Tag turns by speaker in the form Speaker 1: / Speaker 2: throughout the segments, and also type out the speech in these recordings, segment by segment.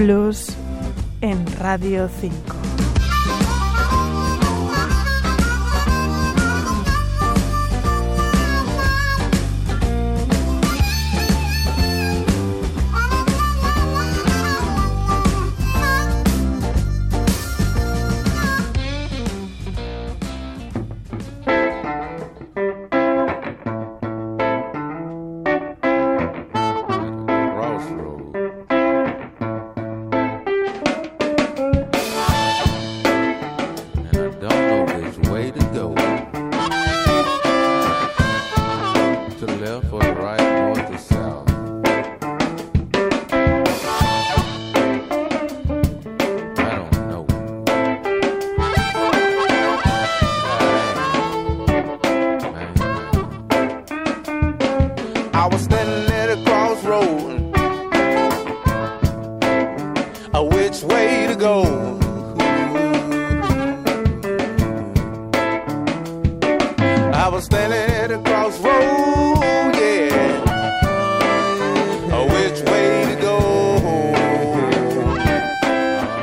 Speaker 1: Blues en Radio 5.
Speaker 2: Way to go? I was standing at a crossroad, yeah. Go?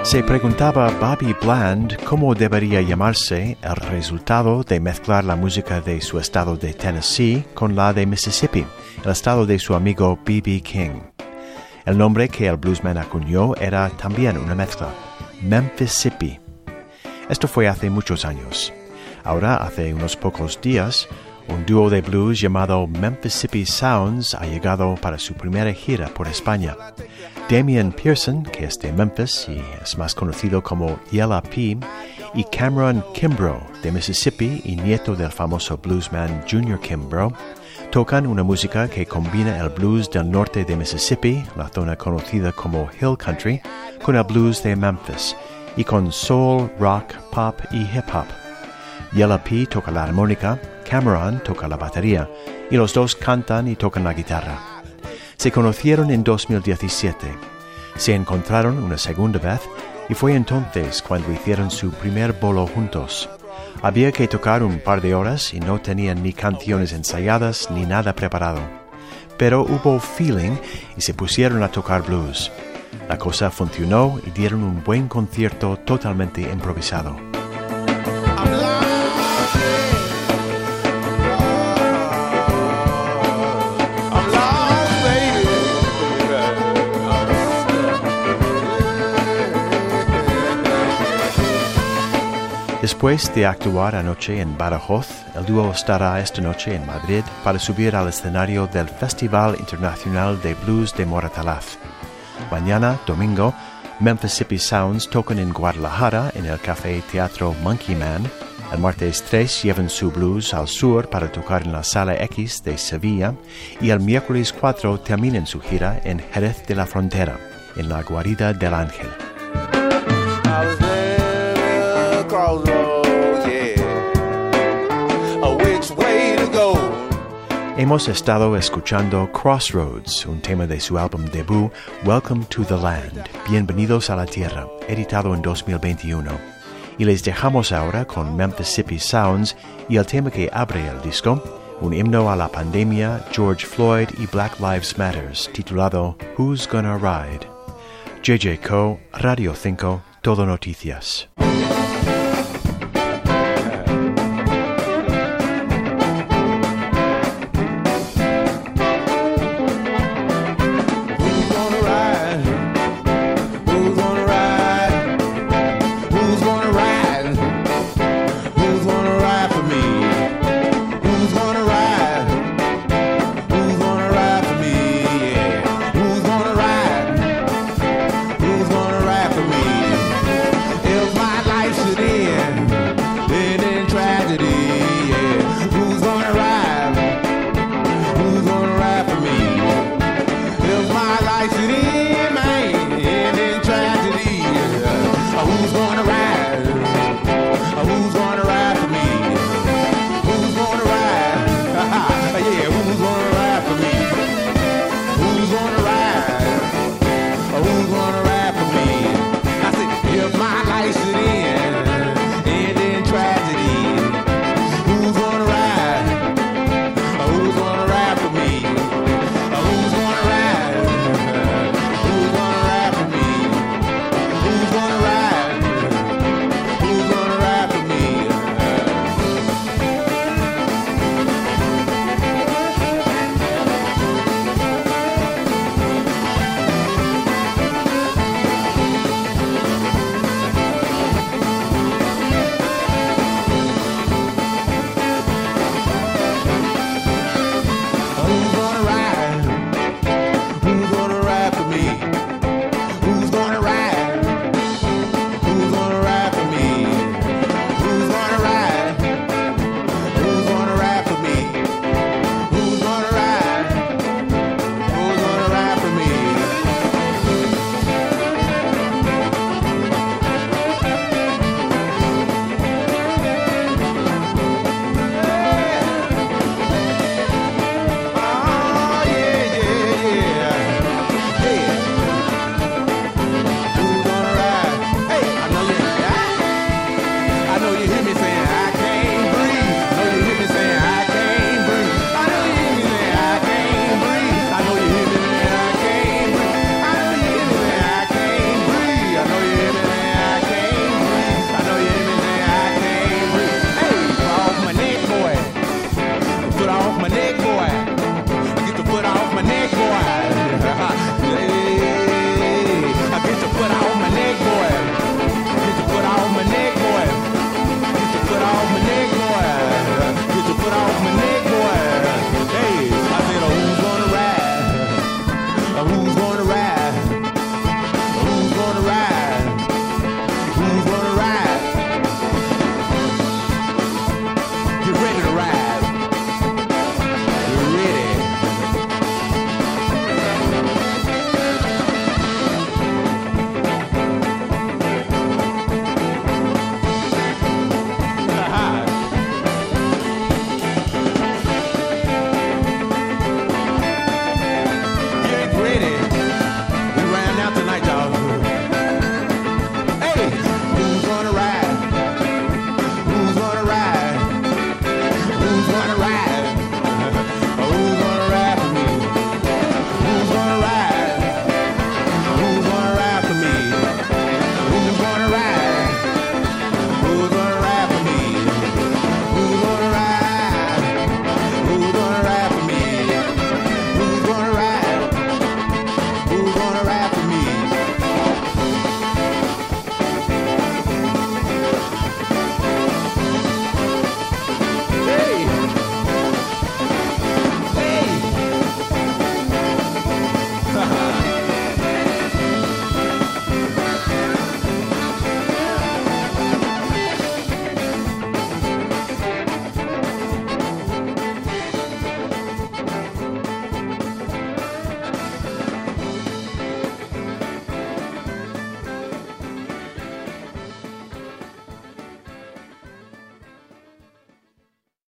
Speaker 3: Se preguntaba Bobby Bland cómo debería llamarse el resultado de mezclar la música de su estado de Tennessee con la de Mississippi, el estado de su amigo B.B. King. El nombre que el bluesman acuñó era también una mezcla, Memphissippi. Esto fue hace muchos años. Ahora, hace unos pocos días, un dúo de blues llamado Memphissippi Sounds ha llegado para su primera gira por España. Damian Pearson, que es de Memphis y es más conocido como Yella P, y Cameron Kimbrough, de Mississippi y nieto del famoso bluesman Junior Kimbrough, tocan una música que combina el blues del norte de Mississippi, la zona conocida como Hill Country, con el blues de Memphis, y con soul, rock, pop y hip hop. Yella P toca la armónica, Cameron toca la batería, y los dos cantan y tocan la guitarra. Se conocieron en 2017. Se encontraron una segunda vez y fue entonces cuando hicieron su primer bolo juntos. Había que tocar un par de horas y no tenían ni canciones ensayadas ni nada preparado. Pero hubo feeling y se pusieron a tocar blues. La cosa funcionó y dieron un buen concierto totalmente improvisado. Después de actuar anoche en Badajoz, el dúo estará esta noche en Madrid para subir al escenario del Festival Internacional de Blues de Moratalaz. Mañana, domingo, Memphissippi Sounds tocan en Guadalajara en el Café Teatro Monkey Man. El martes 3 llevan su blues al sur para tocar en la Sala X de Sevilla y el miércoles 4 terminan su gira en Jerez de la Frontera, en la Guarida del Ángel. Hemos estado escuchando Crossroads, un tema de su álbum debut Welcome to the Land, Bienvenidos a la Tierra, editado en 2021. Y les dejamos ahora con Memphissippi Sounds y el tema que abre el disco, un himno a la pandemia, George Floyd y Black Lives Matters, titulado Who's Gonna Ride? JJ Co., Radio 5, Todo Noticias.